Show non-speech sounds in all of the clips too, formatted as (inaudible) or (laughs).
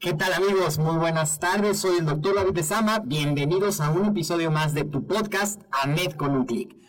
¿Qué tal amigos? Muy buenas tardes, soy el doctor David Sama. Bienvenidos a un episodio más de tu podcast, AMED con un clic.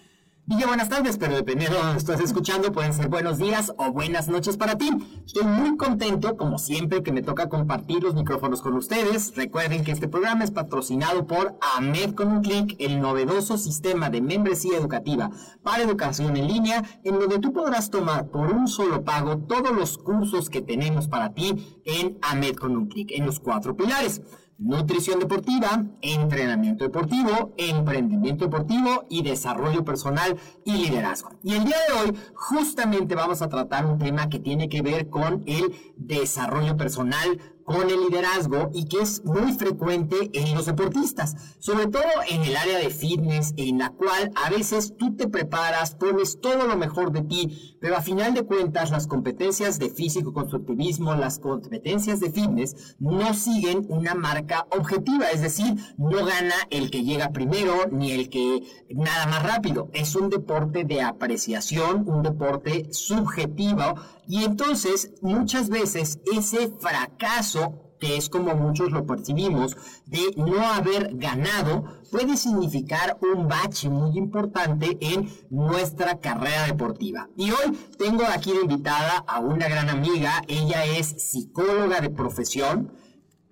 Dije buenas tardes, pero dependiendo de donde estés escuchando, pueden ser buenos días o buenas noches para ti. Estoy muy contento, como siempre, que me toca compartir los micrófonos con ustedes. Recuerden que este programa es patrocinado por AMED con un clic, el novedoso sistema de membresía educativa para educación en línea, en donde tú podrás tomar por un solo pago todos los cursos que tenemos para ti en AMED con un clic, en los cuatro pilares nutrición deportiva, entrenamiento deportivo, emprendimiento deportivo y desarrollo personal y liderazgo. Y el día de hoy justamente vamos a tratar un tema que tiene que ver con el desarrollo personal, con el liderazgo y que es muy frecuente en los deportistas, sobre todo en el área de fitness, en la cual a veces tú te preparas, pones todo lo mejor de ti, pero a final de cuentas las competencias de físico-constructivismo, las competencias de fitness no siguen una marca objetiva, es decir, no gana el que llega primero ni el que nada más rápido, es un deporte de apreciación, un deporte subjetivo y entonces muchas veces ese fracaso que es como muchos lo percibimos, de no haber ganado, puede significar un bache muy importante en nuestra carrera deportiva. Y hoy tengo aquí de invitada a una gran amiga, ella es psicóloga de profesión,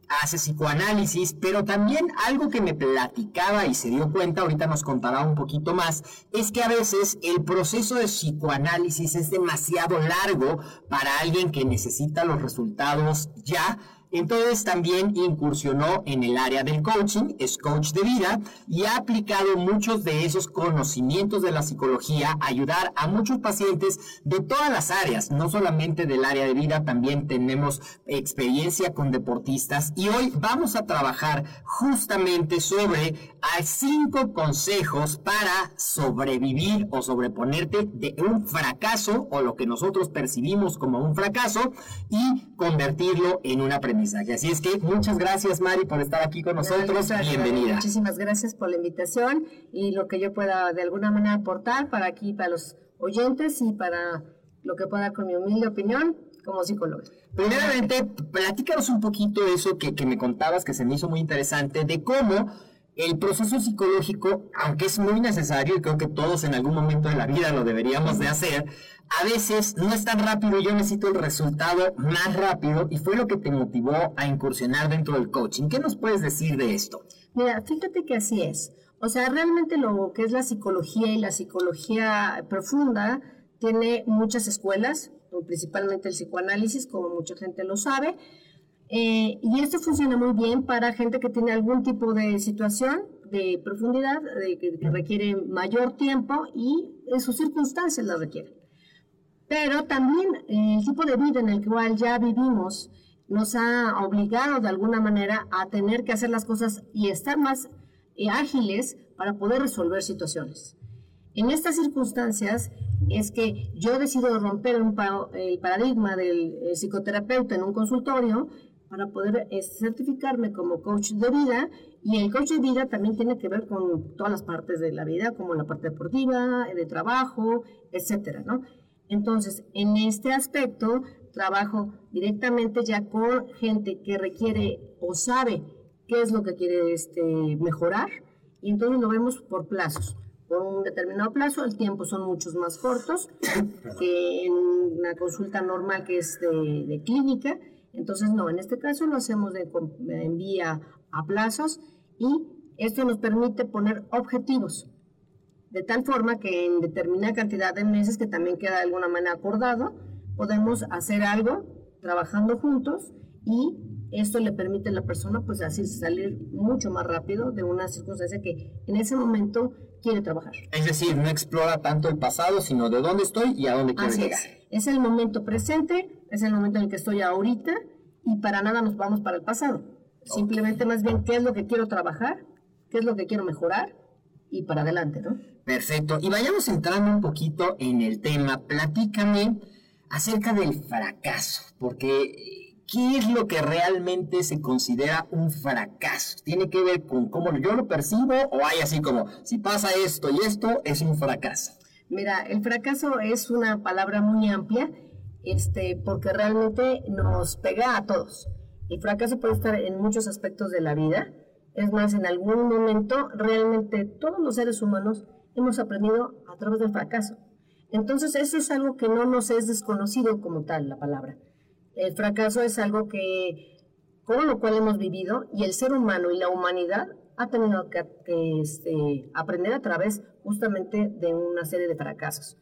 hace psicoanálisis, pero también algo que me platicaba y se dio cuenta, ahorita nos contará un poquito más, es que a veces el proceso de psicoanálisis es demasiado largo para alguien que necesita los resultados ya entonces también incursionó en el área del coaching, es coach de vida y ha aplicado muchos de esos conocimientos de la psicología a ayudar a muchos pacientes de todas las áreas, no solamente del área de vida, también tenemos experiencia con deportistas. Y hoy vamos a trabajar justamente sobre cinco consejos para sobrevivir o sobreponerte de un fracaso o lo que nosotros percibimos como un fracaso y convertirlo en un aprendizaje Así es que muchas gracias, Mari, por estar aquí con nosotros. Bienvenida. Muchísimas gracias por la invitación y lo que yo pueda de alguna manera aportar para aquí, para los oyentes y para lo que pueda con mi humilde opinión como psicóloga. Primeramente, platícanos un poquito eso que, que me contabas, que se me hizo muy interesante, de cómo el proceso psicológico, aunque es muy necesario y creo que todos en algún momento de la vida lo deberíamos de hacer, a veces no es tan rápido, yo necesito el resultado más rápido y fue lo que te motivó a incursionar dentro del coaching. ¿Qué nos puedes decir de esto? Mira, fíjate que así es. O sea, realmente lo que es la psicología y la psicología profunda tiene muchas escuelas, principalmente el psicoanálisis, como mucha gente lo sabe. Eh, y esto funciona muy bien para gente que tiene algún tipo de situación de profundidad, de, que, que requiere mayor tiempo y en sus circunstancias la requieren. Pero también eh, el tipo de vida en el cual ya vivimos nos ha obligado de alguna manera a tener que hacer las cosas y estar más eh, ágiles para poder resolver situaciones. En estas circunstancias es que yo decido romper un pa- el paradigma del eh, psicoterapeuta en un consultorio para poder eh, certificarme como coach de vida y el coach de vida también tiene que ver con todas las partes de la vida, como la parte deportiva, de trabajo, etcétera, ¿no? Entonces, en este aspecto, trabajo directamente ya con gente que requiere o sabe qué es lo que quiere este, mejorar y entonces lo vemos por plazos. Por un determinado plazo, el tiempo son muchos más cortos que en una consulta normal que es de, de clínica. Entonces, no, en este caso lo hacemos de, com- en vía a plazos y esto nos permite poner objetivos de tal forma que en determinada cantidad de meses, que también queda de alguna manera acordado, podemos hacer algo trabajando juntos y esto le permite a la persona pues así salir mucho más rápido de una circunstancia que en ese momento quiere trabajar. Es decir, no explora tanto el pasado, sino de dónde estoy y a dónde quiero Así llegar. es. Es el momento presente, es el momento en el que estoy ahorita y para nada nos vamos para el pasado. Simplemente más bien qué es lo que quiero trabajar, qué es lo que quiero mejorar y para adelante, ¿no? Perfecto. Y vayamos entrando un poquito en el tema. Platícame acerca del fracaso, porque ¿qué es lo que realmente se considera un fracaso? ¿Tiene que ver con cómo yo lo percibo o hay así como, si pasa esto y esto, es un fracaso? Mira, el fracaso es una palabra muy amplia, este, porque realmente nos pega a todos. El fracaso puede estar en muchos aspectos de la vida. Es más, en algún momento realmente todos los seres humanos hemos aprendido a través del fracaso. Entonces, eso es algo que no nos es desconocido como tal, la palabra. El fracaso es algo que, con lo cual hemos vivido y el ser humano y la humanidad ha tenido que, este, aprender a través justamente de una serie de fracasos.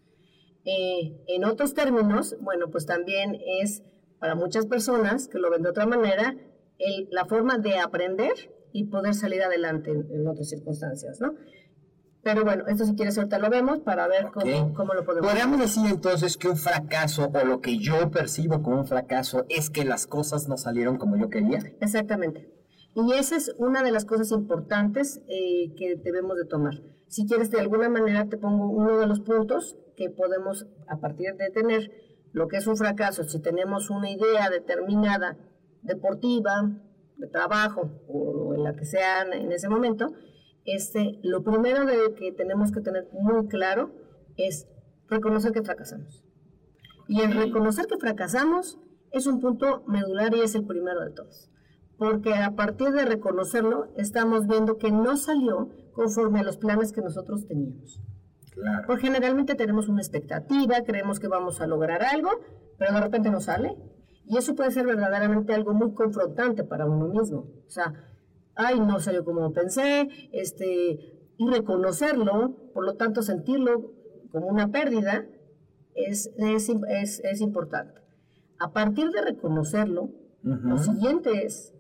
Eh, en otros términos, bueno, pues también es para muchas personas que lo ven de otra manera, el- la forma de aprender y poder salir adelante en, en otras circunstancias, ¿no? Pero bueno, esto si quieres ahorita lo vemos para ver cómo, cómo lo podemos Podríamos decir entonces que un fracaso o lo que yo percibo como un fracaso es que las cosas no salieron como yo quería. Exactamente. Y esa es una de las cosas importantes eh, que debemos de tomar. Si quieres, de alguna manera te pongo uno de los puntos que podemos, a partir de tener lo que es un fracaso, si tenemos una idea determinada, deportiva, de trabajo o en la que sea en ese momento, este, lo primero de que tenemos que tener muy claro es reconocer que fracasamos. Y el reconocer que fracasamos es un punto medular y es el primero de todos. Porque a partir de reconocerlo, estamos viendo que no salió conforme a los planes que nosotros teníamos. Claro. Porque generalmente tenemos una expectativa, creemos que vamos a lograr algo, pero de repente no sale. Y eso puede ser verdaderamente algo muy confrontante para uno mismo. O sea, ay, no salió como pensé, este, y reconocerlo, por lo tanto sentirlo como una pérdida, es, es, es, es importante. A partir de reconocerlo, lo siguiente es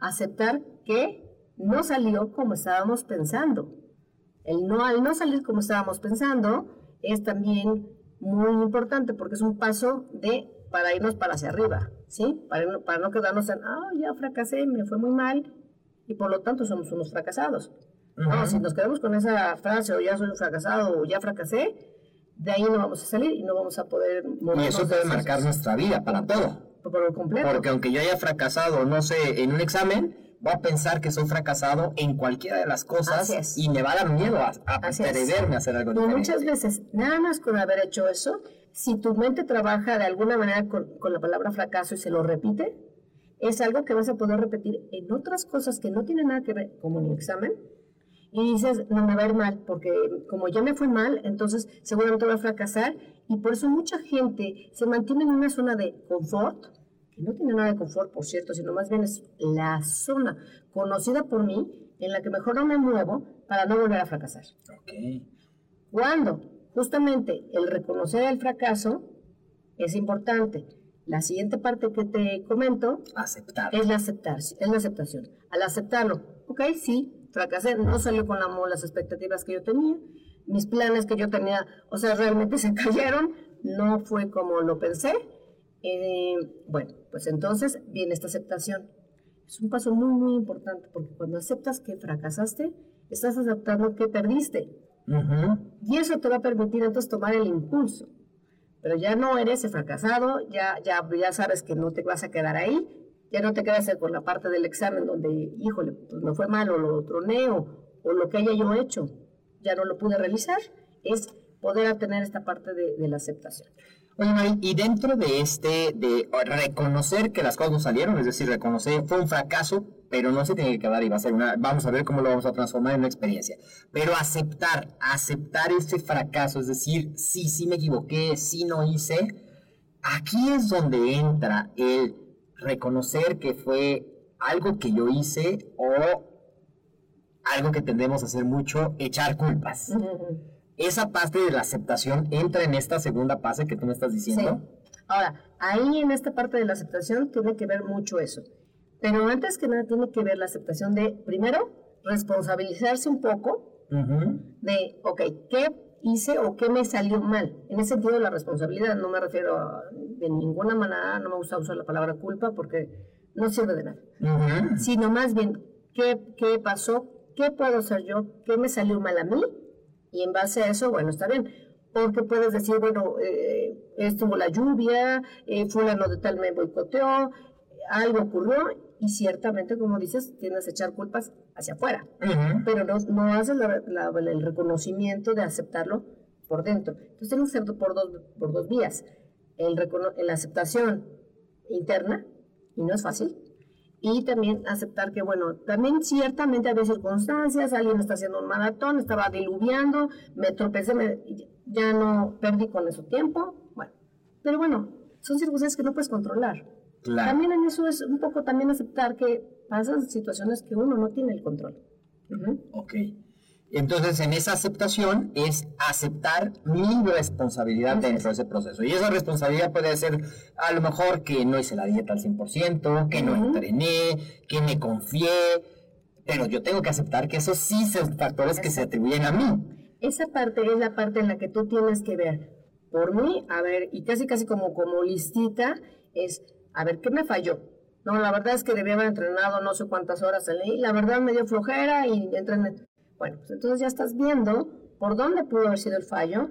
aceptar que no salió como estábamos pensando. El no, al no salir como estábamos pensando es también muy importante porque es un paso de para irnos para hacia arriba, ¿sí? Para no, para no quedarnos en, ah, ya fracasé, me fue muy mal y por lo tanto somos unos fracasados. No, Ujú. si nos quedamos con esa frase o ya soy un fracasado o ya fracasé, de ahí no vamos a salir y no vamos a poder Y eso puede marcar nuestra vida para todo. por completo. Porque aunque yo haya fracasado, no sé, en un examen, voy a pensar que soy fracasado en cualquiera de las cosas y me va a dar miedo a, a atreverme a hacer algo Y diferente. muchas veces, nada más con haber hecho eso, si tu mente trabaja de alguna manera con, con la palabra fracaso y se lo repite, es algo que vas a poder repetir en otras cosas que no tienen nada que ver, como en el examen, y dices, no me va a ir mal, porque como ya me fue mal, entonces seguramente voy a fracasar, y por eso mucha gente se mantiene en una zona de confort, que no tiene nada de confort, por cierto, sino más bien es la zona conocida por mí en la que mejor no me muevo para no volver a fracasar. Ok. Justamente el reconocer el fracaso es importante. La siguiente parte que te comento Aceptar. es la, aceptar, es la aceptación. Al aceptarlo, ok, sí, fracasé, no salió con la- las expectativas que yo tenía, mis planes que yo tenía, o sea, realmente (laughs) se cayeron, no fue como lo pensé. Eh, bueno, pues entonces viene esta aceptación. Es un paso muy, muy importante porque cuando aceptas que fracasaste, estás aceptando que perdiste. Y eso te va a permitir entonces tomar el impulso. Pero ya no eres fracasado, ya, ya, ya sabes que no te vas a quedar ahí, ya no te quedas con la parte del examen donde, híjole, pues me fue mal o lo troné o, lo que haya yo hecho, ya no lo pude realizar. Es poder tener esta parte de, la aceptación. Oye, y dentro de este, de reconocer que las cosas no salieron, es decir, reconocer fue un fracaso, pero no se tiene que quedar y va a ser una, vamos a ver cómo lo vamos a transformar en una experiencia. Pero aceptar, aceptar ese fracaso, es decir, sí, sí me equivoqué, sí no hice, aquí es donde entra el reconocer que fue algo que yo hice o algo que tendemos a hacer mucho, echar culpas. Esa parte de la aceptación entra en esta segunda fase que tú me estás Sí. diciendo. Ahora, ahí en esta parte de la aceptación tiene que ver mucho eso. Pero antes que nada tiene que ver la aceptación de, primero, responsabilizarse un poco de, ok, ¿qué hice o qué me salió mal? En ese sentido, la responsabilidad no me refiero a- de ninguna manera, no me gusta usar la palabra culpa porque no sirve de nada, sino más bien, ¿qué, qué pasó? ¿Qué puedo hacer yo? ¿Qué me salió mal a mí? Y en base a eso, bueno, está bien. Porque puedes decir, bueno, eh, estuvo la lluvia, eh, fulano de tal me boicoteó, algo ocurrió, y ciertamente, como dices, tienes que echar culpas hacia afuera Ujú. pero no, no haces la- la- el reconocimiento de aceptarlo por dentro. Entonces tiene que ser por dos, por dos vías. El recono- la aceptación interna, y no es fácil, y también aceptar que, bueno, también ciertamente había circunstancias, alguien está haciendo un maratón, estaba diluviando, me tropecé, me- ya no perdí con eso tiempo, bueno, pero bueno, son circunstancias que no puedes controlar. Claro. También en eso es un poco también aceptar que pasan situaciones que uno no tiene el control. Ujú. Ok. Entonces, en esa aceptación es aceptar mi responsabilidad dentro de ese proceso. Y esa responsabilidad puede ser a lo mejor que no hice la dieta al 100%, que no entrené, que me confié, pero yo tengo que aceptar que esos sí son factores que se atribuyen a mí. Esa parte es la parte en la que tú tienes que ver por mí, a ver, y casi casi como, como listita, es, a ver, ¿qué me falló? No, la verdad es que debía haber entrenado no sé cuántas horas en la verdad me dio flojera y entrené. Bueno, pues entonces ya estás viendo por dónde pudo haber sido el fallo,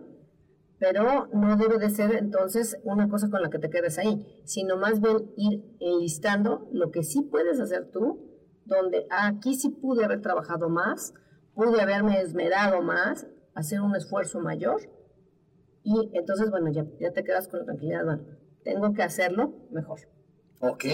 pero no debe de ser entonces una cosa con la que te quedes ahí, sino más bien ir enlistando lo que sí puedes hacer tú, donde aquí sí pude haber trabajado más, pude haberme esmerado más, hacer un esfuerzo mayor, y entonces, bueno, ya, ya te quedas con la tranquilidad, bueno, tengo que hacerlo mejor. Ok.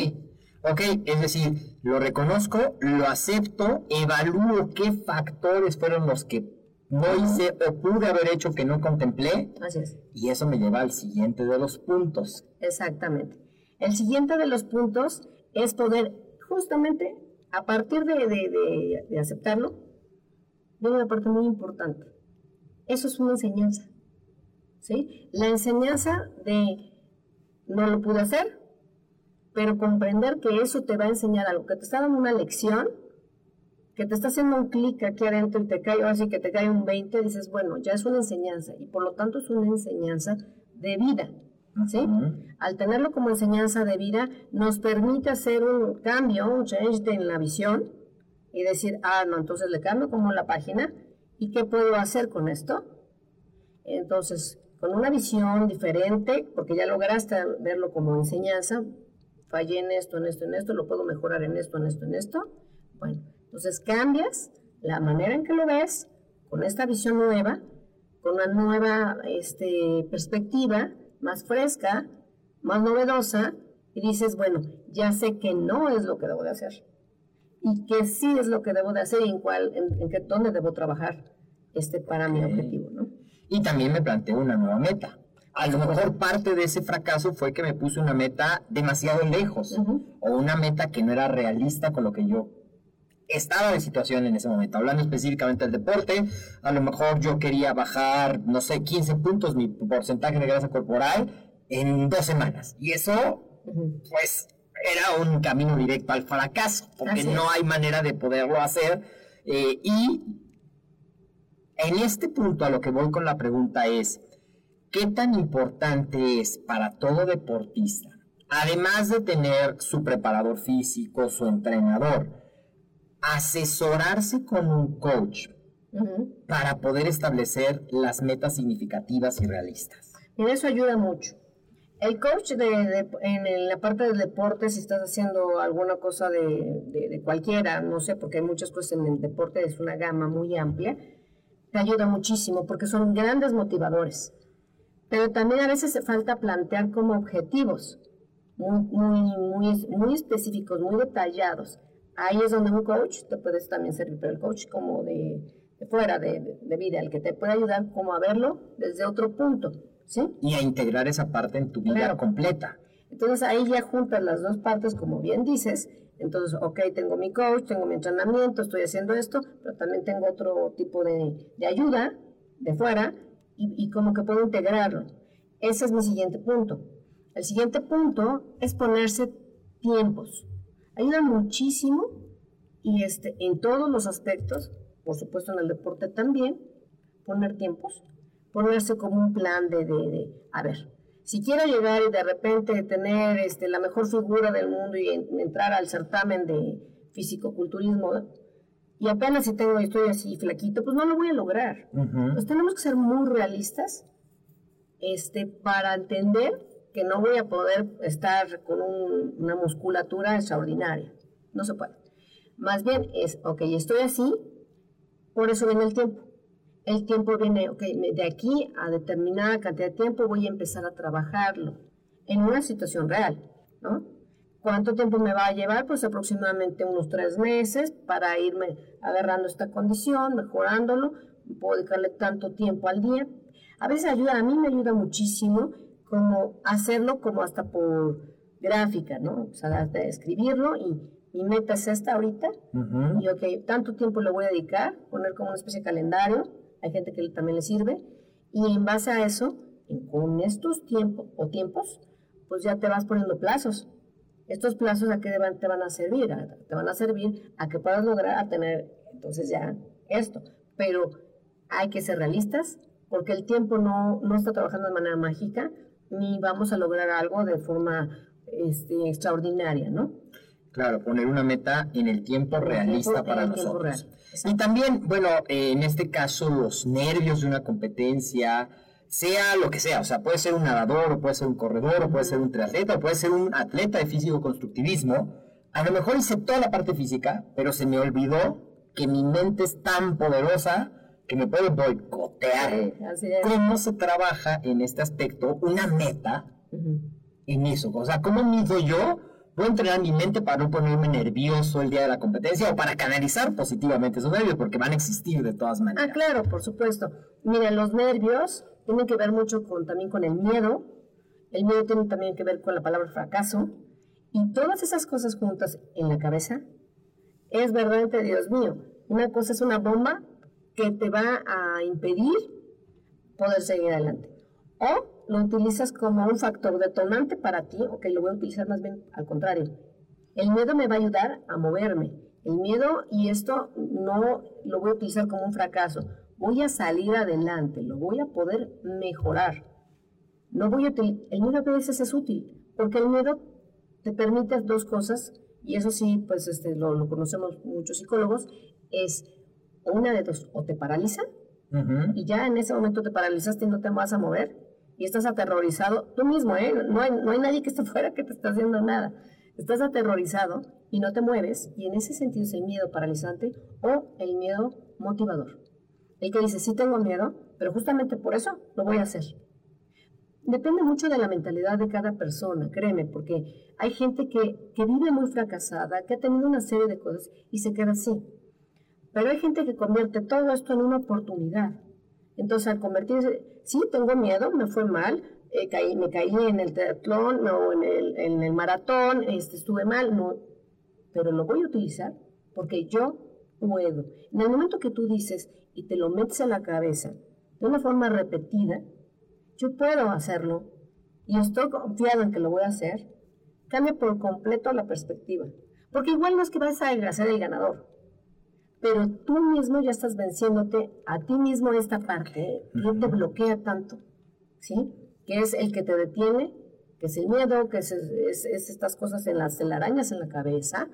Ok, es decir, lo reconozco, lo acepto, evalúo qué factores fueron los que no hice o pude haber hecho que no contemplé, Así es. y eso me lleva al siguiente de los puntos. Exactamente. El siguiente de los puntos es poder, justamente, a partir de, de- de- de aceptarlo, viene una parte muy importante. Eso es una enseñanza. ¿Sí? La enseñanza de no lo pude hacer, pero comprender que eso te va a enseñar algo, que te está dando una lección, que te está haciendo un clic aquí adentro y te cae, así que te cae un 20, dices, bueno, ya es una enseñanza y por lo tanto es una enseñanza de vida. ¿sí? Al tenerlo como enseñanza de vida, nos permite hacer un cambio, un change en la visión y decir, ah, no, entonces le cambio como la página y qué puedo hacer con esto. Entonces, con una visión diferente, porque ya lograste verlo como enseñanza, fallé en esto, en esto, en esto, lo puedo mejorar en esto, en esto, en esto. Bueno, entonces cambias la manera en que lo ves con esta visión nueva, con una nueva este, perspectiva, más fresca, más novedosa, y dices, bueno, ya sé que no es lo que debo de hacer, y que sí es lo que debo de hacer y en cuál, en, en qué, dónde debo trabajar este, para mi objetivo, ¿no? Y también me planteo una nueva meta. A lo mejor parte de ese fracaso fue que me puse una meta demasiado lejos o una meta que no era realista con lo que yo estaba de situación en ese momento. Hablando específicamente del deporte, a lo mejor yo quería bajar, no sé, 15 puntos mi porcentaje de grasa corporal en dos semanas. Y eso, pues, era un camino directo al fracaso, porque no hay manera de poderlo hacer. Eh, y en este punto a lo que voy con la pregunta es, ¿qué tan importante es para todo deportista, además de tener su preparador físico, su entrenador, asesorarse con un coach para poder establecer las metas significativas y realistas? Mira, eso ayuda mucho. El coach de, de- en, la parte del deporte, si estás haciendo alguna cosa de- de cualquiera, no sé, porque hay muchas cosas en el deporte, es una gama muy amplia, te ayuda muchísimo porque son grandes motivadores. Pero también a veces falta plantear como objetivos muy, muy, muy, muy específicos, muy detallados. Ahí es donde un coach te puede también servir, pero el coach como de, de fuera de, de- de vida, el que te puede ayudar como a verlo desde otro punto, ¿sí? Y a integrar esa parte en tu vida Claro. completa. Entonces ahí ya juntas las dos partes, como bien dices. Entonces, ok, tengo mi coach, tengo mi entrenamiento, estoy haciendo esto, pero también tengo otro tipo de, de ayuda de fuera y, como que puedo integrarlo. Ese es mi siguiente punto. El siguiente punto es ponerse tiempos. Ayuda muchísimo y este, en todos los aspectos, por supuesto en el deporte también, poner tiempos, ponerse como un plan de, de, a ver, si quiero llegar y de repente tener este, la mejor figura del mundo y en- entrar al certamen de fisicoculturismo, y apenas si tengo, estoy así flaquito, pues no lo voy a lograr. Entonces tenemos que ser muy realistas este, para entender que no voy a poder estar con un- una musculatura extraordinaria. No se puede. Más bien es, ok, estoy así, por eso viene el tiempo. El tiempo viene, ok, de aquí a determinada cantidad de tiempo voy a empezar a trabajarlo en una situación real, ¿no? ¿Cuánto tiempo me va a llevar? Pues aproximadamente unos tres meses para irme agarrando esta condición, mejorándolo. Puedo dedicarle tanto tiempo al día. A veces ayuda, a mí me ayuda muchísimo como hacerlo como hasta por gráfica, ¿no? O sea, hasta escribirlo y mi meta es esta ahorita Ujú. y ok, tanto tiempo le voy a dedicar, poner como una especie de calendario, hay gente que también le sirve, y en base a eso, con estos tiempos o tiempos, pues ya te vas poniendo plazos. Estos plazos a qué te van, a servir, A- te van a servir a que puedas lograr a tener entonces ya esto, pero hay que ser realistas porque el tiempo no, no está trabajando de manera mágica ni vamos a lograr algo de forma este, extraordinaria, ¿no? Claro, poner una meta en el tiempo el realista tiempo- para nosotros. real. Y también, bueno, eh, en este caso, los nervios de una competencia, sea lo que sea, o sea, puede ser un nadador, o puede ser un corredor, o puede ser un triatleta, o puede ser un atleta de físico-constructivismo. A lo mejor hice toda la parte física, pero se me olvidó que mi mente es tan poderosa que me puede boicotear. Sí. ¿Cómo se trabaja en este aspecto una meta Ujú. en eso? O sea, ¿cómo mido yo? Puedo entrenar mi mente para no ponerme nervioso el día de la competencia o para canalizar positivamente esos nervios, porque van a existir de todas maneras. Ah, claro, por supuesto. Mira, los nervios tienen que ver mucho con, también con el miedo. El miedo tiene también que ver con la palabra fracaso. Y todas esas cosas juntas en la cabeza es verdaderamente, Dios mío, una cosa es una bomba que te va a impedir poder seguir adelante. O lo utilizas como un factor detonante para ti, ok, lo voy a utilizar más bien al contrario. El miedo me va a ayudar a moverme. El miedo, y esto no lo voy a utilizar como un fracaso. Voy a salir adelante, lo voy a poder mejorar. No voy a el miedo a veces es útil, porque el miedo te permite dos cosas, y eso sí, pues este, lo, lo conocemos muchos psicólogos, es una de dos, o te paraliza, y ya en ese momento te paralizaste y no te vas a mover y estás aterrorizado, tú mismo, ¿eh? no, hay, no hay nadie que esté (laughs) fuera que te esté haciendo nada. Estás aterrorizado y no te mueves y en ese sentido es el miedo paralizante o el miedo motivador. El que dice, sí tengo miedo, pero justamente por eso lo voy a hacer. Depende mucho de la mentalidad de cada persona, créeme, porque hay gente que, que vive muy fracasada, que ha tenido una serie de cosas y se queda así. Pero hay gente que convierte todo esto en una oportunidad. Entonces, al convertirse, sí, tengo miedo, me fue mal, eh, caí, me caí en el triatlón o en el, en el maratón, este, estuve mal, no, pero lo voy a utilizar porque yo puedo. En el momento que tú dices y te lo metes a la cabeza de una forma repetida, yo puedo hacerlo y estoy confiado en que lo voy a hacer, cambia por completo la perspectiva. Porque igual no es que vas a ser el ganador, pero tú mismo ya estás venciéndote a ti mismo esta parte que te bloquea tanto, ¿sí? Que es el que te detiene, que es el miedo, que es, es- es estas cosas en las telarañas en la cabeza,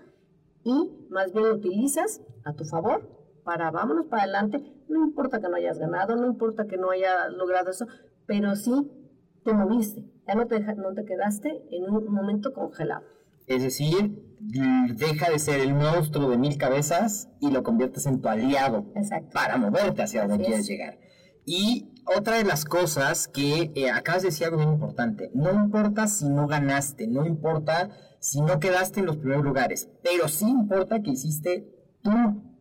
y más bien lo utilizas a tu favor para vámonos para adelante, no importa que no hayas ganado, no importa que no hayas logrado eso, pero sí te moviste, ya no te, no te quedaste en un momento congelado. Es decir, deja de ser el monstruo de mil cabezas y lo conviertes en tu aliado Exacto. para moverte hacia donde Así quieres es. llegar. Y otra de las cosas que eh, acabas de decir algo bien importante, no importa si no ganaste, no importa si no quedaste en los primeros lugares, pero sí importa que hiciste tu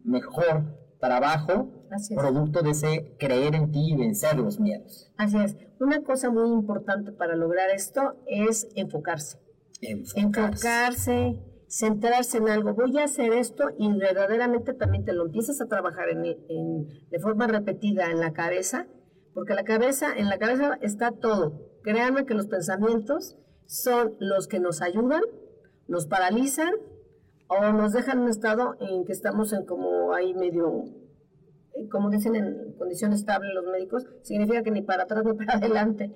mejor trabajo producto de ese creer en ti y vencer los miedos. Así es. Una cosa muy importante para lograr esto es enfocarse. Enfocarse. centrarse en algo. Voy a hacer esto y verdaderamente también te lo empiezas a trabajar en, en- de forma repetida en la cabeza, porque la cabeza, en la cabeza está todo. Créanme que los pensamientos son los que nos ayudan, nos paralizan o nos dejan en un estado en que estamos en como ahí medio, eh, como dicen en condición estable los médicos, significa que ni para atrás ni para (laughs) adelante,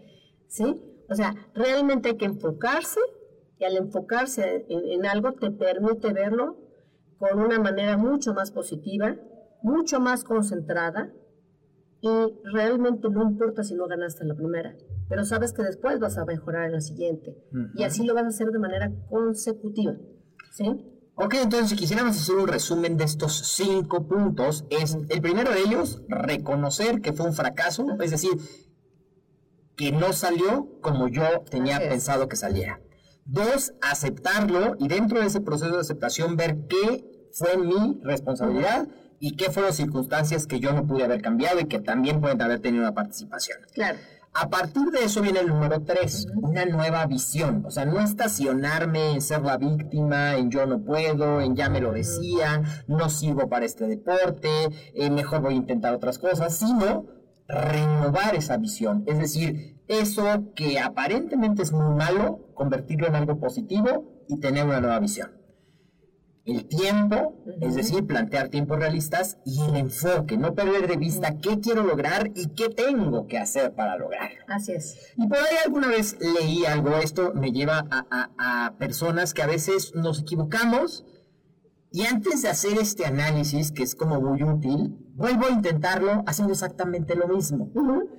¿sí? O sea, realmente hay que enfocarse y al enfocarse en, en algo te permite verlo con una manera mucho más positiva, mucho más concentrada y realmente no importa si no ganaste la primera, pero sabes que después vas a mejorar en la siguiente y así lo vas a hacer de manera consecutiva, ¿sí? Ok, entonces si quisiéramos hacer un resumen de estos cinco puntos, es el primero de ellos, reconocer que fue un fracaso, es decir, que no salió como yo tenía pensado que saliera. Dos, aceptarlo y dentro de ese proceso de aceptación ver qué fue mi responsabilidad y qué fueron circunstancias que yo no pude haber cambiado y que también pueden haber tenido una participación. Claro. A partir de eso viene el número tres, una nueva visión. O sea, no estacionarme en ser la víctima, en yo no puedo, en ya me lo decían, no sirvo para este deporte, eh, mejor voy a intentar otras cosas, sino renovar esa visión. Es decir, eso que aparentemente es muy malo, convertirlo en algo positivo y tener una nueva visión el tiempo, es decir, plantear tiempos realistas y el enfoque, no perder de vista qué quiero lograr y qué tengo que hacer para lograrlo. Así es. Y por ahí alguna vez leí algo, esto me lleva a, a- a personas que a veces nos equivocamos y antes de hacer este análisis, que es como muy útil, vuelvo a intentarlo haciendo exactamente lo mismo.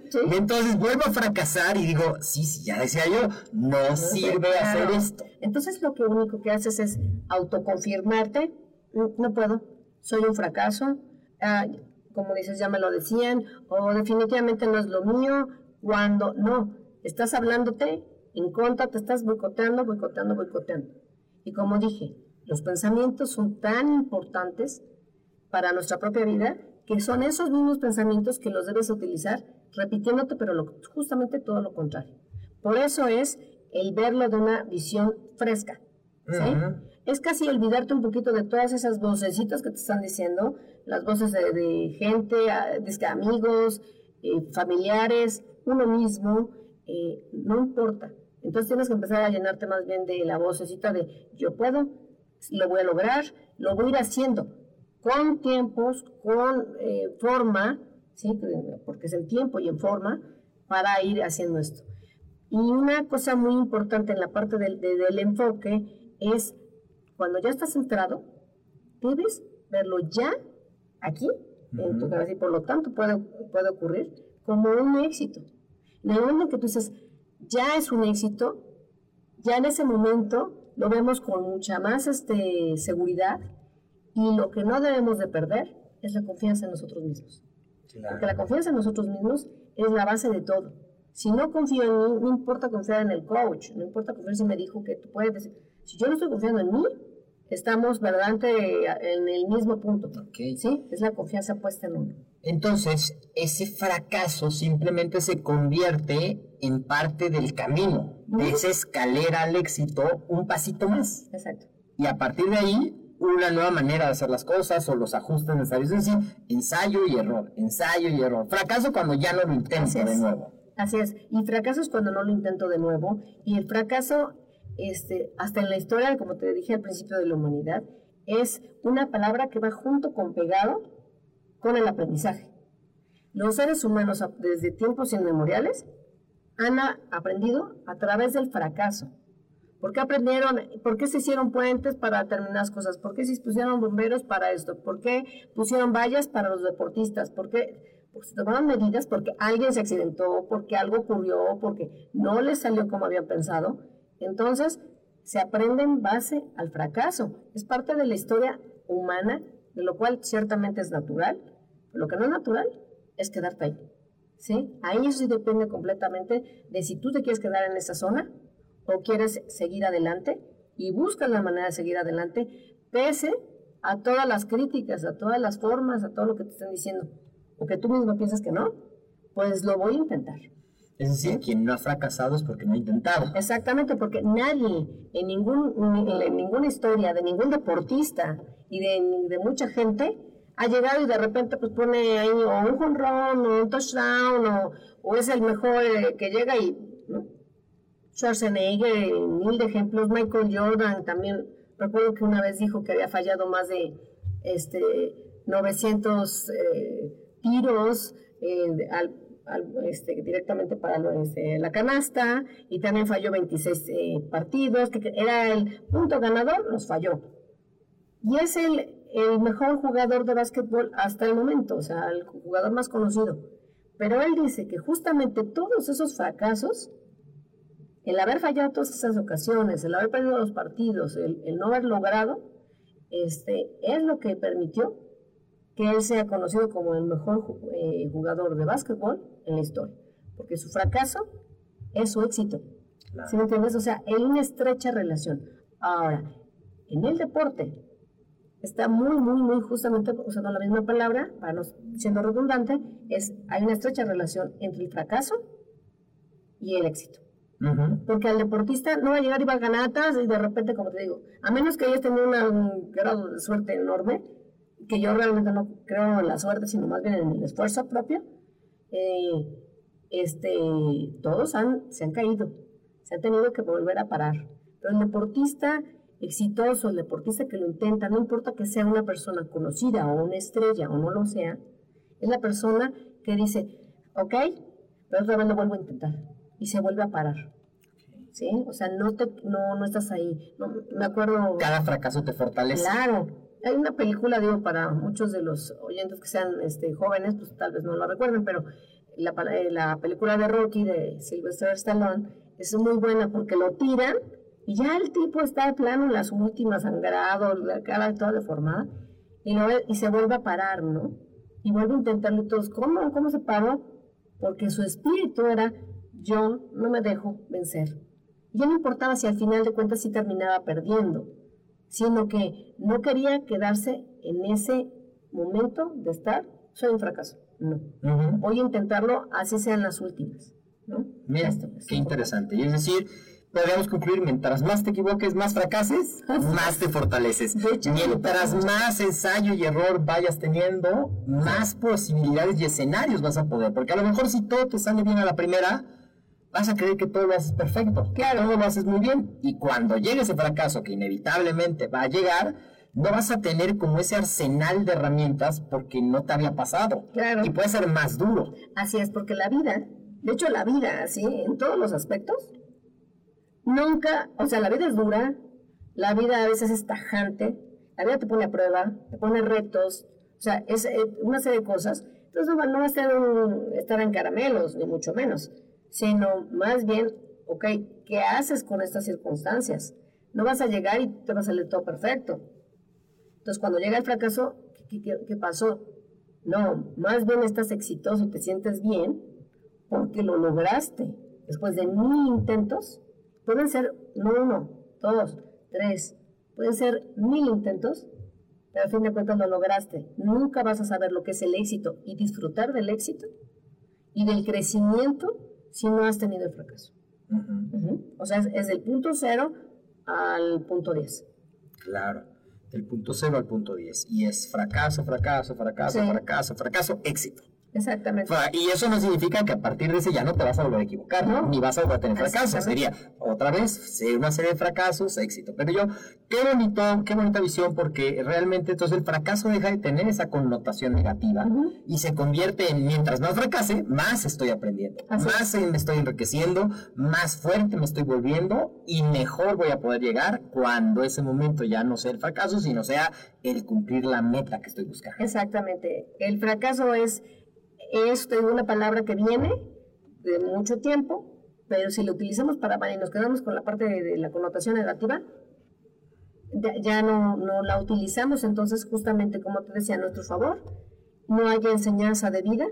Sí. Y entonces vuelvo a fracasar y digo, sí, sí, ya decía yo, no sirve Claro. hacer esto. Entonces lo que único que haces es autoconfirmarte, "Mm, no puedo, soy un fracaso, ah, como dices, ya me lo decían, o definitivamente no es lo mío, cuando no, estás hablándote en contra, te estás boicoteando, boicoteando, boicoteando. Y como dije, los pensamientos son tan importantes para nuestra propia vida que son esos mismos pensamientos que los debes utilizar repitiéndote, pero lo- justamente todo lo contrario. Por eso es el verlo de una visión fresca. ¿sí? Es casi olvidarte un poquito de todas esas vocecitas que te están diciendo, las voces de, de gente, de amigos, eh, familiares, uno mismo, eh, no importa. Entonces tienes que empezar a llenarte más bien de la vocecita de yo puedo, lo voy a lograr, lo voy a ir haciendo con tiempos, con eh, forma, ¿sí? porque es el tiempo y en forma, para ir haciendo esto. Y una cosa muy importante en la parte del, de- del enfoque es cuando ya estás centrado, debes verlo ya aquí, en tu cabeza, y por lo tanto puede, puede ocurrir como un éxito. En el momento en que tú dices, ya es un éxito, ya en ese momento lo vemos con mucha más este, seguridad y lo que no debemos de perder es la confianza en nosotros mismos. Porque la confianza en nosotros mismos es la base de todo. Si no confío en mí, no importa confiar en el coach, no importa confiar si me dijo que tú puedes. Si yo no estoy confiando en mí, estamos verdaderamente en el mismo punto. Ok. ¿Sí? Es la confianza puesta en uno. Entonces, ese fracaso simplemente se convierte en parte del camino, de esa escalera al éxito, un pasito más. Exacto. Y a partir de ahí, una nueva manera de hacer las cosas o los ajustes necesarios. Es decir, ensayo y error, ensayo y error. Fracaso cuando ya no lo intento de nuevo. Así es. Y fracaso es cuando no lo intento de nuevo. Y el fracaso, este, hasta en la historia, como te dije al principio de la humanidad, es una palabra que va junto con pegado con el aprendizaje. Los seres humanos desde tiempos inmemoriales han aprendido a través del fracaso. ¿Por qué aprendieron? ¿Por qué se hicieron puentes para determinadas cosas? ¿Por qué se pusieron bomberos para esto? ¿Por qué pusieron vallas para los deportistas? ¿Por qué? Porque se tomaron medidas porque alguien se accidentó, porque algo ocurrió, porque no les salió como habían pensado. Entonces, se aprende en base al fracaso. Es parte de la historia humana, de lo cual ciertamente es natural. Lo que no es natural es quedarte ahí. ¿sí? Ahí eso sí depende completamente de si tú te quieres quedar en esa zona o quieres seguir adelante y buscas la manera de seguir adelante pese a todas las críticas, a todas las formas, a todo lo que te están diciendo, o que tú mismo piensas que no, pues lo voy a intentar. Es decir, quien no ha fracasado es porque no ha intentado. Exactamente, porque nadie en, ningún, en ninguna historia de ningún deportista y de, de mucha gente ha llegado y de repente pues pone ahí o un jonrón o un touchdown o, o es el mejor eh, que llega y ¿no? Schwarzenegger, mil de ejemplos, Michael Jordan también, recuerdo que una vez dijo que había fallado más de este 900 eh, tiros eh, al, al, este, directamente para este, la canasta y también falló 26 eh, partidos, que era el punto ganador, los falló. Y es el, el mejor jugador de básquetbol hasta el momento, o sea, el jugador más conocido. Pero él dice que justamente todos esos fracasos, el haber fallado todas esas ocasiones, el haber perdido los partidos, el, el no haber logrado, este, es lo que permitió que él sea conocido como el mejor eh, jugador de básquetbol en la historia. Porque su fracaso es su éxito. Claro. ¿Sí me entiendes? O sea, hay una estrecha relación. Ahora, en el deporte, está muy, muy, muy justamente usando la misma palabra, para no siendo redundante, es hay una estrecha relación entre el fracaso y el éxito. Uh -huh. Porque al deportista no va a llegar y va a ganar y de repente, como te digo, a menos que hayas tenido un grado de suerte enorme, que yo realmente no creo en la suerte, sino más bien en el esfuerzo propio, eh, este, todos han, se han caído, se han tenido que volver a parar. Pero el deportista exitoso, el deportista que lo intenta, no importa que sea una persona conocida o una estrella o no lo sea, es la persona que dice, ok, pero otra vez lo vuelvo a intentar y se vuelve a parar. ¿Sí? O sea, no, te, no, no estás ahí. No, me acuerdo... Cada fracaso te fortalece. Claro. Hay una película, digo, para muchos de los oyentes que sean este, jóvenes, pues tal vez no la recuerden, pero la, la película de Rocky de Sylvester Stallone es muy buena porque lo tiran y ya el tipo está de plano en las últimas, sangrado, la cara toda deformada, y, lo ve, y se vuelve a parar, ¿no? Y vuelve a intentarlo todos. ¿Cómo? ¿Cómo se paró? Porque su espíritu era, yo no me dejo vencer. Y ya no importaba si al final de cuentas sí terminaba perdiendo, sino que no quería quedarse en ese momento de estar, soy un fracaso. No. Uh -huh. Voy a intentarlo, así sean las últimas. ¿no? Mira, Esto, qué interesante. Y es decir, podríamos concluir, mientras más te equivoques, más fracases, más te fortaleces. Hecho, mientras más ensayo y error vayas teniendo, más posibilidades y escenarios vas a poder. Porque a lo mejor si todo te sale bien a la primera, vas a creer que todo lo haces perfecto, que todo lo haces muy bien. Y cuando llegue ese fracaso, que inevitablemente va a llegar, no vas a tener como ese arsenal de herramientas porque no te había pasado. Claro. Y puede ser más duro. Así es, porque la vida, de hecho la vida, así, en todos los aspectos, nunca, o sea, la vida es dura, la vida a veces es tajante, la vida te pone a prueba, te pone retos, o sea, es eh, una serie de cosas. Entonces no va a estar, un, estar en caramelos, ni mucho menos, sino más bien, ok, ¿qué haces con estas circunstancias? No vas a llegar y te va a salir todo perfecto. Entonces, cuando llega el fracaso, ¿qué, qué, pasó? No, más bien estás exitoso, te sientes bien, porque lo lograste. Después de mil intentos, Pueden ser no uno, dos, tres, pueden ser mil intentos, pero al fin de cuentas lo lograste. Nunca vas a saber lo que es el éxito y disfrutar del éxito y del crecimiento si no has tenido el fracaso. Uh -huh. Uh -huh. O sea, es, es del punto cero al punto diez. Claro, del punto cero al punto diez. Y es fracaso, fracaso, fracaso, sí. fracaso, fracaso, éxito. Exactamente. Y eso no significa que a partir de ese ya no te vas a volver a equivocar, No. ni vas a volver a tener fracasos. Sería otra vez una serie de fracasos, éxito. Pero yo, qué bonito, qué bonita visión, porque realmente entonces el fracaso deja de tener esa connotación negativa y se convierte en mientras más fracase, más estoy aprendiendo, Así más eh, me estoy enriqueciendo, más fuerte me estoy volviendo y mejor voy a poder llegar cuando ese momento ya no sea el fracaso, sino sea el cumplir la meta que estoy buscando. Exactamente. El fracaso es, es te digo, una palabra que viene de mucho tiempo, pero si lo utilizamos para mal y nos quedamos con la parte de, de la connotación negativa, ya, ya no, no la utilizamos, entonces justamente como te decía, a nuestro favor, no hay enseñanza de vida,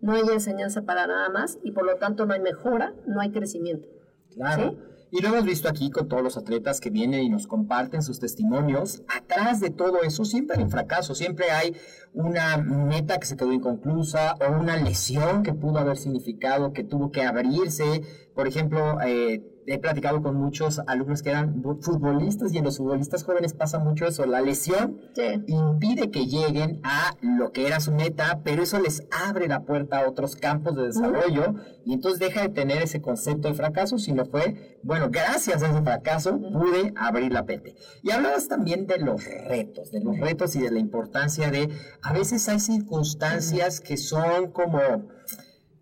no hay enseñanza para nada más y por lo tanto no hay mejora, no hay crecimiento. Claro. ¿Sí? Y lo hemos visto aquí con todos los atletas que vienen y nos comparten sus testimonios. Atrás de todo eso siempre hay un fracaso, siempre hay una meta que se quedó inconclusa o una lesión que pudo haber significado que tuvo que abrirse. Por ejemplo, eh, he platicado con muchos alumnos que eran futbolistas y en los futbolistas jóvenes pasa mucho eso. La lesión Sí. impide que lleguen a lo que era su meta, pero eso les abre la puerta a otros campos de desarrollo y entonces deja de tener ese concepto de fracaso, sino fue, bueno, gracias a ese fracaso pude abrir la mente. Y hablabas también de los retos, de los retos y de la importancia de, a veces hay circunstancias que son como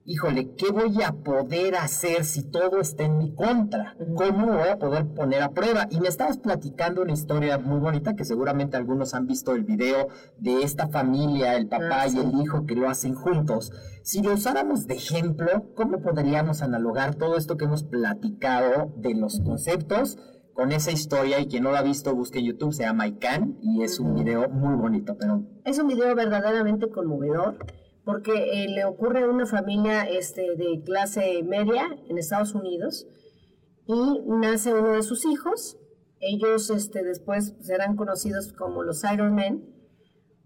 híjole, ¿qué voy a poder hacer si todo está en mi contra? ¿Cómo voy a poder poner a prueba? Y me estabas platicando una historia muy bonita que seguramente algunos han visto el video de esta familia, el papá Ah, y el hijo que lo hacen juntos. Si lo usáramos de ejemplo, ¿cómo podríamos analogar todo esto que hemos platicado de los conceptos? Con esa historia, y quien no lo ha visto, busque en YouTube, se llama ICANN, y es un video muy bonito, pero Es un video verdaderamente conmovedor porque eh, le ocurre a una familia este, de clase media en Estados Unidos y nace uno de sus hijos. Ellos este, después serán conocidos como los Ironmen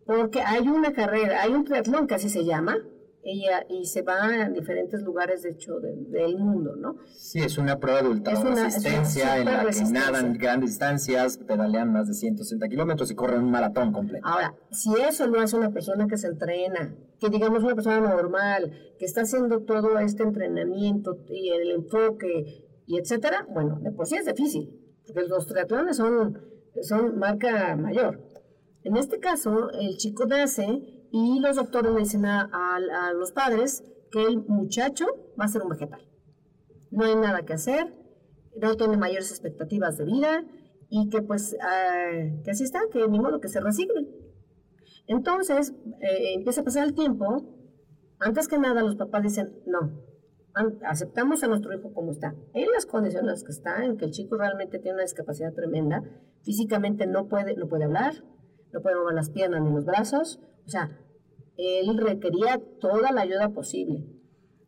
porque hay una carrera, hay un triatlón que así se llama ella, y se va a diferentes lugares, de hecho, de- del mundo, ¿no? Sí, es una prueba de ultra Es una- es una resistencia en la que nadan grandes distancias, pedalean más de 160 kilómetros y corren un maratón completo. Ahora, si eso lo hace una persona que se entrena, que digamos una persona normal, que está haciendo todo este entrenamiento y el enfoque y etcétera, bueno, de por sí es difícil, porque los triatlones son, son marca mayor. En este caso, el chico nace y los doctores le dicen a, a- a los padres que el muchacho va a ser un vegetal. No hay nada que hacer, no tiene mayores expectativas de vida y que pues ah, que así está, que ni modo que se resignen. Entonces, eh, empieza a pasar el tiempo, antes que nada los papás dicen, no, aceptamos a nuestro hijo como está, en las condiciones que está, en que el chico realmente tiene una discapacidad tremenda, físicamente no puede, no puede hablar, no puede mover las piernas ni los brazos, o sea, él requería toda la ayuda posible.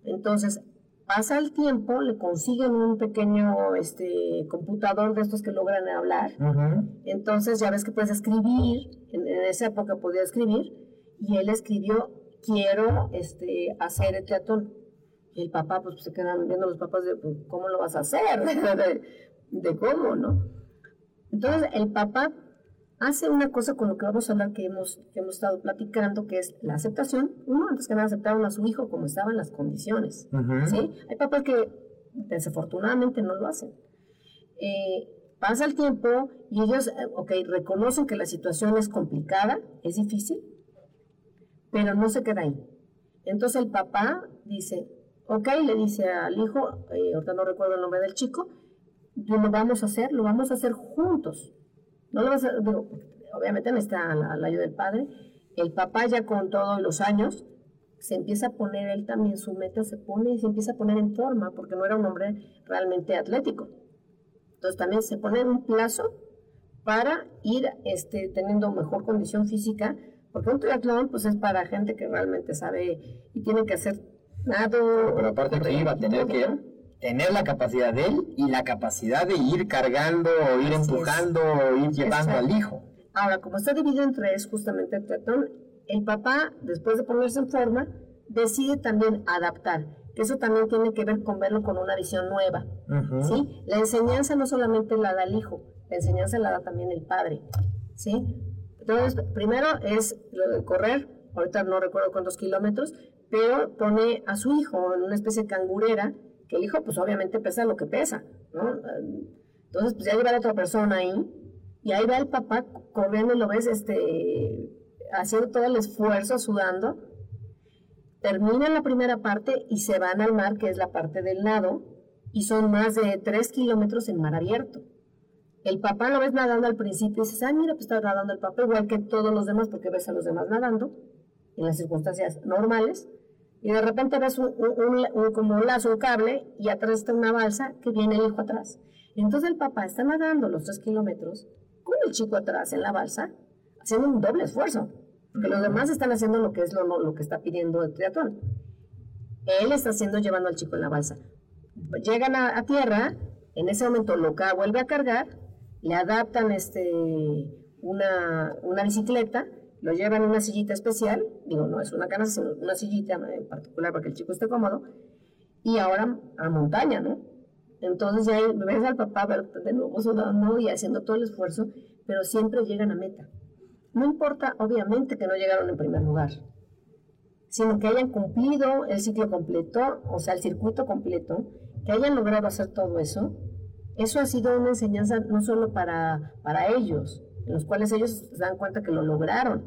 Entonces, pasa el tiempo, le consiguen un pequeño este, computador de estos que logran hablar, entonces ya ves que puedes escribir, en, en esa época podía escribir, y él escribió, quiero este, hacer el teatro. Y el papá, pues se quedan viendo los papás de, pues, ¿cómo lo vas a hacer? (laughs) de, de cómo, ¿no? Entonces el papá hace una cosa con lo que vamos a hablar que hemos, que hemos estado platicando, que es la aceptación. Uno, antes que nada, aceptaron a su hijo como estaban las condiciones. ¿sí? Hay papás que desafortunadamente no lo hacen. Eh, pasa el tiempo y ellos, eh, ok, reconocen que la situación es complicada, es difícil, pero no se queda ahí. Entonces el papá dice, ok, le dice al hijo, eh, ahorita no recuerdo el nombre del chico, lo vamos a hacer, lo vamos a hacer juntos. No lo vas a, digo, obviamente necesita la, la ayuda del padre. El papá ya con todos los años se empieza a poner él también su meta, se pone y se empieza a poner en forma, porque no era un hombre realmente atlético. Entonces también se pone en un plazo para ir este, teniendo mejor condición física, porque un triatlón pues es para gente que realmente sabe y tiene que hacer nado. Pero aparte que iba a tener que tener la capacidad de él y la capacidad de ir cargando o ir Así es. empujando o ir llevando Exacto. al hijo. Ahora, como está dividido en tres, justamente el triatlón, el papá, después de ponerse en forma, decide también adaptar, que eso también tiene que ver con verlo con una visión nueva. ¿sí? La enseñanza no solamente la da el hijo, la enseñanza la da también el padre, ¿sí? Entonces, primero es lo de correr, ahorita no recuerdo cuántos kilómetros, pero pone a su hijo en una especie de cangurera, el hijo pues obviamente pesa lo que pesa, ¿no? Entonces pues ya lleva a otra persona ahí, y ahí va el papá corriendo y lo ves este, haciendo todo el esfuerzo, sudando. Terminan la primera parte y se van al mar, que es la parte del nado, y son más de tres kilómetros en mar abierto. El papá lo ves nadando al principio y dices, ah, mira, pues está nadando el papá igual que todos los demás, porque ves a los demás nadando en las circunstancias normales, y de repente ves un, como un lazo, un cable, y atrás está una balsa que viene el hijo atrás. Entonces el papá está nadando los tres kilómetros con el chico atrás en la balsa, haciendo un doble esfuerzo, porque los demás están haciendo lo que es lo, lo que está pidiendo el triatlón. Él está haciendo llevando al chico en la balsa. Llegan a, tierra, en ese momento lo vuelve a cargar, le adaptan este, una, una bicicleta, lo llevan en una sillita especial, digo, no es una canasta, sino una sillita en particular para que el chico esté cómodo, y ahora a montaña, ¿no? Entonces ahí ves al papá de nuevo sudando y haciendo todo el esfuerzo, pero siempre llegan a meta. No importa, obviamente, que no llegaron en primer lugar, sino que hayan cumplido el ciclo completo, o sea, el circuito completo, que hayan logrado hacer todo eso eso ha sido una enseñanza no solo para, para ellos, en los cuales ellos se dan cuenta que lo lograron.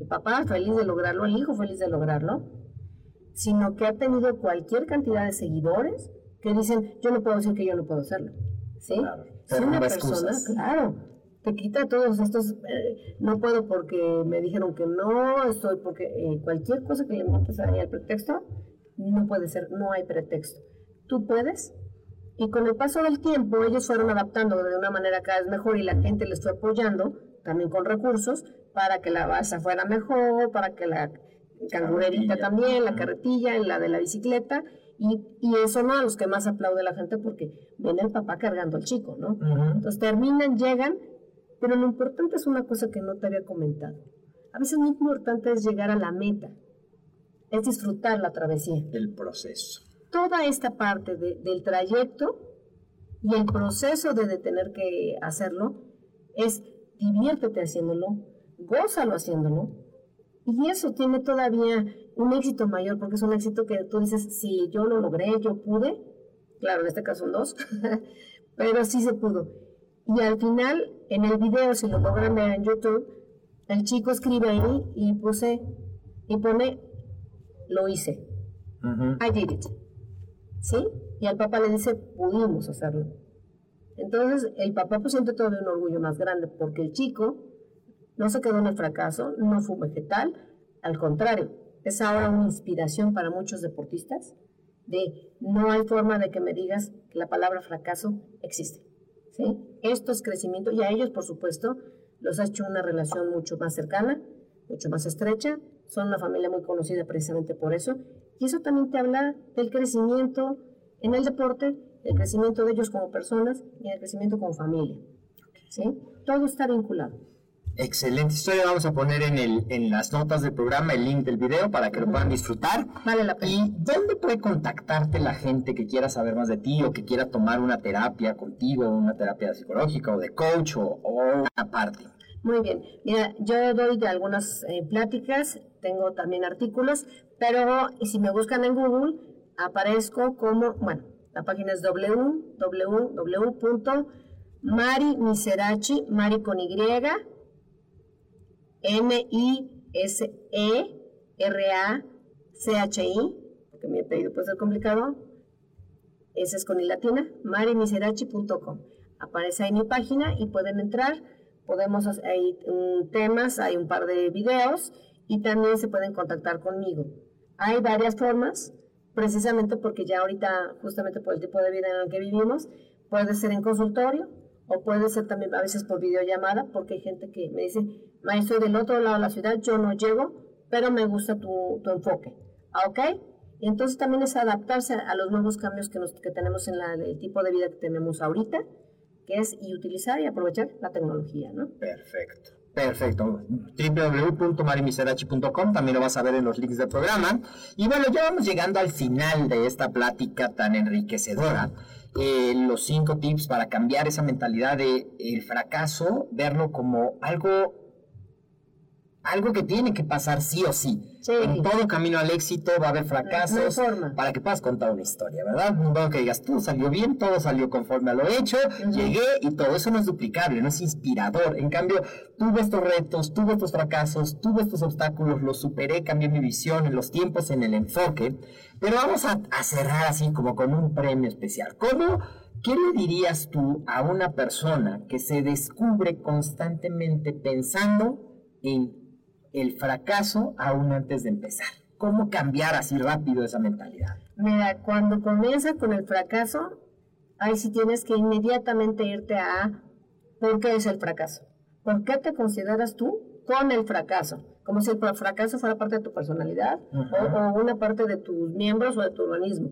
El papá feliz de lograrlo, el hijo feliz de lograrlo, sino que ha tenido cualquier cantidad de seguidores que dicen, yo no puedo decir que yo no puedo hacerlo. ¿Sí? si una persona, claro, te quita todos estos, eh, no puedo porque me dijeron que no, estoy porque eh, cualquier cosa que le montes ahí al pretexto, no puede ser, no hay pretexto. Tú puedes y con el paso del tiempo, ellos fueron adaptando de una manera cada vez mejor y la gente les fue apoyando, también con recursos, para que la balsa fuera mejor, para que la cangurerita también, la carretilla, la de la bicicleta. Y, y eso no a los que más aplaude la gente porque viene el papá cargando al chico, ¿no? Entonces terminan, llegan, pero lo importante es una cosa que no te había comentado. A veces lo importante es llegar a la meta, es disfrutar la travesía. El proceso toda esta parte del trayecto y el proceso de, tener que hacerlo es diviértete haciéndolo, gózalo haciéndolo. Y eso tiene todavía un éxito mayor, porque es un éxito que tú dices, si yo lo logré, yo pude. Claro, en este caso son dos, (laughs) pero sí se pudo. Y al final, en el video, si lo logran ver en YouTube, el chico escribe ahí y puse, y pone, lo hice. I did it. ¿Sí? Y al papá le dice, pudimos hacerlo. Entonces el papá pues siente todavía un orgullo más grande porque el chico no se quedó en el fracaso, no fue vegetal, al contrario, es ahora una inspiración para muchos deportistas de no hay forma de que me digas que la palabra fracaso existe. ¿sí? Esto es crecimiento y a ellos, por supuesto, los ha hecho una relación mucho más cercana, mucho más estrecha, son una familia muy conocida precisamente por eso y eso también te habla del crecimiento en el deporte, el crecimiento de ellos como personas y el crecimiento como familia. ¿sí? Todo está vinculado. Excelente historia. Vamos a poner en, el, en las notas del programa el link del video para que lo puedan disfrutar. Vale la pena. ¿Y dónde puede contactarte la gente que quiera saber más de ti o que quiera tomar una terapia contigo, una terapia psicológica o de coach o, o una parte? Muy bien. Mira, yo doy de algunas eh, pláticas, tengo también artículos, pero si me buscan en Google, aparezco como, bueno, la página es www.marimiserachi, mari con Y, M-I-S-E-R-A-C-H-I, porque mi apellido puede ser complicado, ese es con i latina, marimiserachi.com. Aparece ahí mi página y pueden entrar podemos hay temas, hay un par de videos y también se pueden contactar conmigo. Hay varias formas, precisamente porque ya ahorita, justamente por el tipo de vida en el que vivimos, puede ser en consultorio o puede ser también a veces por videollamada, porque hay gente que me dice, maestro, del otro lado de la ciudad, yo no llego, pero me gusta tu, tu enfoque. Ah, ¿Ok? Y entonces también es adaptarse a los nuevos cambios que, nos, que tenemos en la, el tipo de vida que tenemos ahorita que es y utilizar y aprovechar la tecnología, ¿no? Perfecto. Perfecto. www.marimiserachi.com también lo vas a ver en los links del programa. Y bueno, ya vamos llegando al final de esta plática tan enriquecedora. Eh, los cinco tips para cambiar esa mentalidad de el fracaso, verlo como algo algo que tiene que pasar sí o sí. Sí. En todo camino al éxito va a haber fracasos No para que puedas contar una historia, ¿verdad? No que digas, tú salió bien, todo salió conforme a lo hecho, llegué y todo eso no es duplicable, no es inspirador. En cambio, tuve estos retos, tuve estos fracasos, tuve estos obstáculos, los superé, cambié mi visión en los tiempos, en el enfoque. Pero vamos a, a cerrar así como con un premio especial. ¿Cómo, qué le dirías tú a una persona que se descubre constantemente pensando en el fracaso aún antes de empezar? ¿Cómo cambiar así rápido esa mentalidad? Mira, cuando comienza con el fracaso, ahí sí tienes que inmediatamente irte a ¿por qué es el fracaso? ¿Por qué te consideras tú con el fracaso? Como si el fracaso fuera parte de tu personalidad o, una parte de tus miembros o de tu organismo.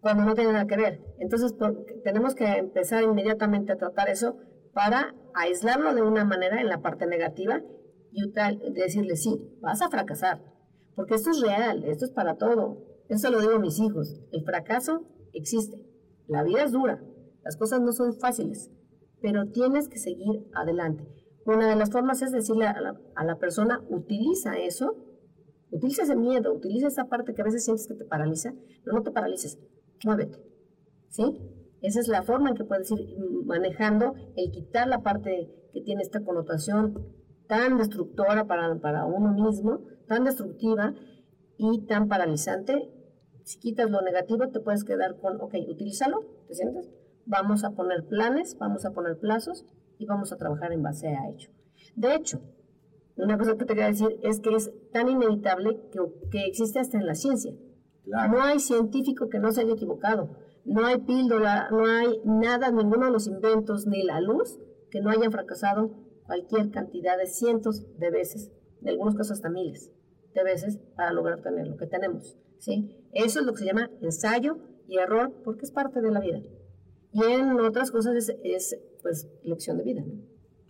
Cuando no tiene nada que ver. Entonces por- tenemos que empezar inmediatamente a tratar eso para aislarlo de una manera en la parte negativa y utal- decirle, sí, vas a fracasar. Porque esto es real, esto es para todo. Eso lo digo a mis hijos. El fracaso existe. La vida es dura. Las cosas no son fáciles. Pero tienes que seguir adelante. Una de las formas es decirle a la, a la persona, utiliza eso, utiliza ese miedo, utiliza esa parte que a veces sientes que te paraliza, no te paralices, muévete. ¿Sí? Esa es la forma en que puedes ir manejando el quitar la parte que tiene esta connotación tan destructora para, para uno mismo, tan destructiva y tan paralizante. Si quitas lo negativo, te puedes quedar con, ok, utilízalo, ¿te sientes? Vamos a poner planes, vamos a poner plazos y vamos a trabajar en base a ello. De hecho, una cosa que te quería decir es que es tan inevitable que, que existe hasta en la ciencia. No hay científico que no se haya equivocado. No hay píldora, no hay nada, ninguno de los inventos, ni la luz, que no hayan fracasado cualquier cantidad de cientos de veces, en algunos casos hasta miles de veces, para lograr tener lo que tenemos. ¿sí? Eso es lo que se llama ensayo y error, porque es parte de la vida. Y en otras cosas es, es, pues, lección de vida.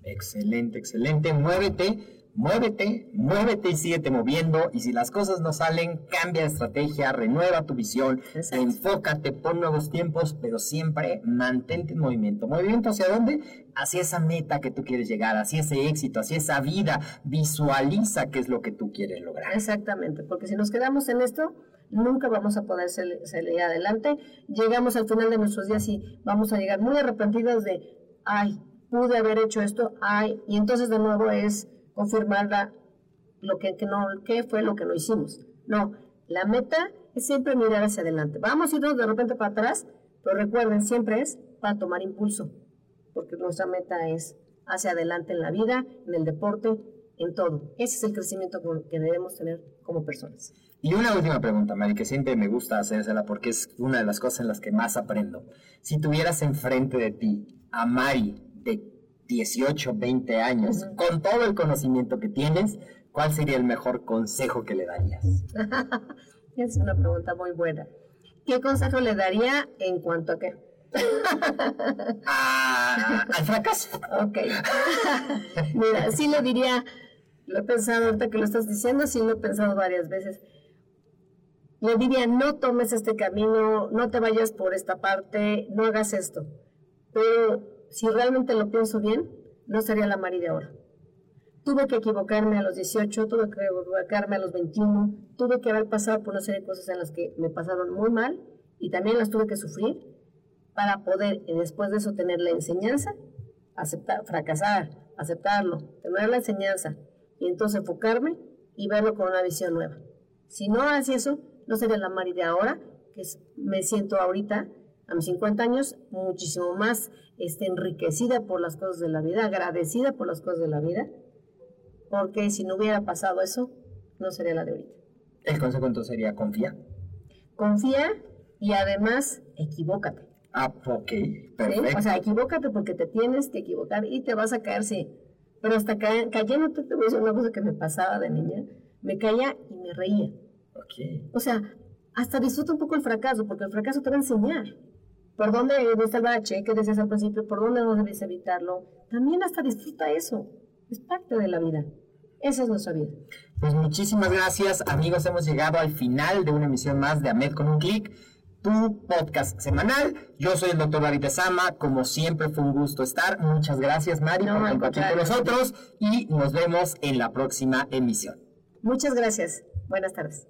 Excelente, excelente. Muévete, muévete, muévete y síguete moviendo. Y si las cosas no salen, cambia de estrategia, renueva tu visión, Exacto. enfócate, pon nuevos tiempos, pero siempre mantente en movimiento. ¿Movimiento hacia dónde? Hacia esa meta que tú quieres llegar, hacia ese éxito, hacia esa vida. Visualiza qué es lo que tú quieres lograr. Exactamente, porque si nos quedamos en esto, nunca vamos a poder sal- salir adelante. Llegamos al final de nuestros días y vamos a llegar muy arrepentidos de, ay, pude haber hecho esto, ay, y entonces de nuevo es confirmar la- lo que, no, qué fue lo que no hicimos. No, la meta es siempre mirar hacia adelante. Vamos a irnos de repente para atrás, pero recuerden, siempre es para tomar impulso, porque nuestra meta es hacia adelante en la vida, en el deporte, en todo. Ese es el crecimiento que debemos tener como personas. Y una última pregunta, Mari, que siempre me gusta hacérsela porque es una de las cosas en las que más aprendo. Si tuvieras enfrente de ti a Mari de 18, 20 años, con todo el conocimiento que tienes, ¿cuál sería el mejor consejo que le darías? (laughs) Es una pregunta muy buena. ¿Qué consejo le daría en cuanto a qué? (laughs) Ah, al fracaso. Ok. (laughs) Mira, sí le diría, lo he pensado ahorita que lo estás diciendo, sí lo he pensado varias veces. Le diría, no tomes este camino, no te vayas por esta parte, no hagas esto. Pero si realmente lo pienso bien, no sería la Mari de ahora. Tuve que equivocarme a los 18, tuve que equivocarme a los 21, tuve que haber pasado por una serie de cosas en las que me pasaron muy mal y también las tuve que sufrir para poder y después de eso tener la enseñanza, aceptar, fracasar, aceptarlo, tener la enseñanza y entonces enfocarme y verlo con una visión nueva. Si no hacía eso, no sería la Mari de ahora, que me siento ahorita a mis 50 años muchísimo más este, enriquecida por las cosas de la vida, agradecida por las cosas de la vida, porque si no hubiera pasado eso, no sería la de ahorita. El consejo entonces sería confía. Confía y además equivócate. Ah, ok. O sea, equivócate porque te tienes que equivocar y te vas a caer, sí. Pero hasta ca cayéndote, te voy a decir una cosa que me pasaba de niña. Me caía y me reía. Ok. O sea, hasta disfruta un poco el fracaso, porque el fracaso te va a enseñar. ¿Por dónde debes el bache? que decías al principio? ¿Por dónde no debes evitarlo? También hasta disfruta eso. Es parte de la vida. Esa es nuestra vida. Pues muchísimas gracias, amigos. Hemos llegado al final de una emisión más de AMED con un clic. tu podcast semanal. Yo soy el doctor David Sama, como siempre fue un gusto estar. Muchas gracias Mari No, por compartir con nosotros y nos vemos en la próxima emisión. Muchas gracias. Buenas tardes.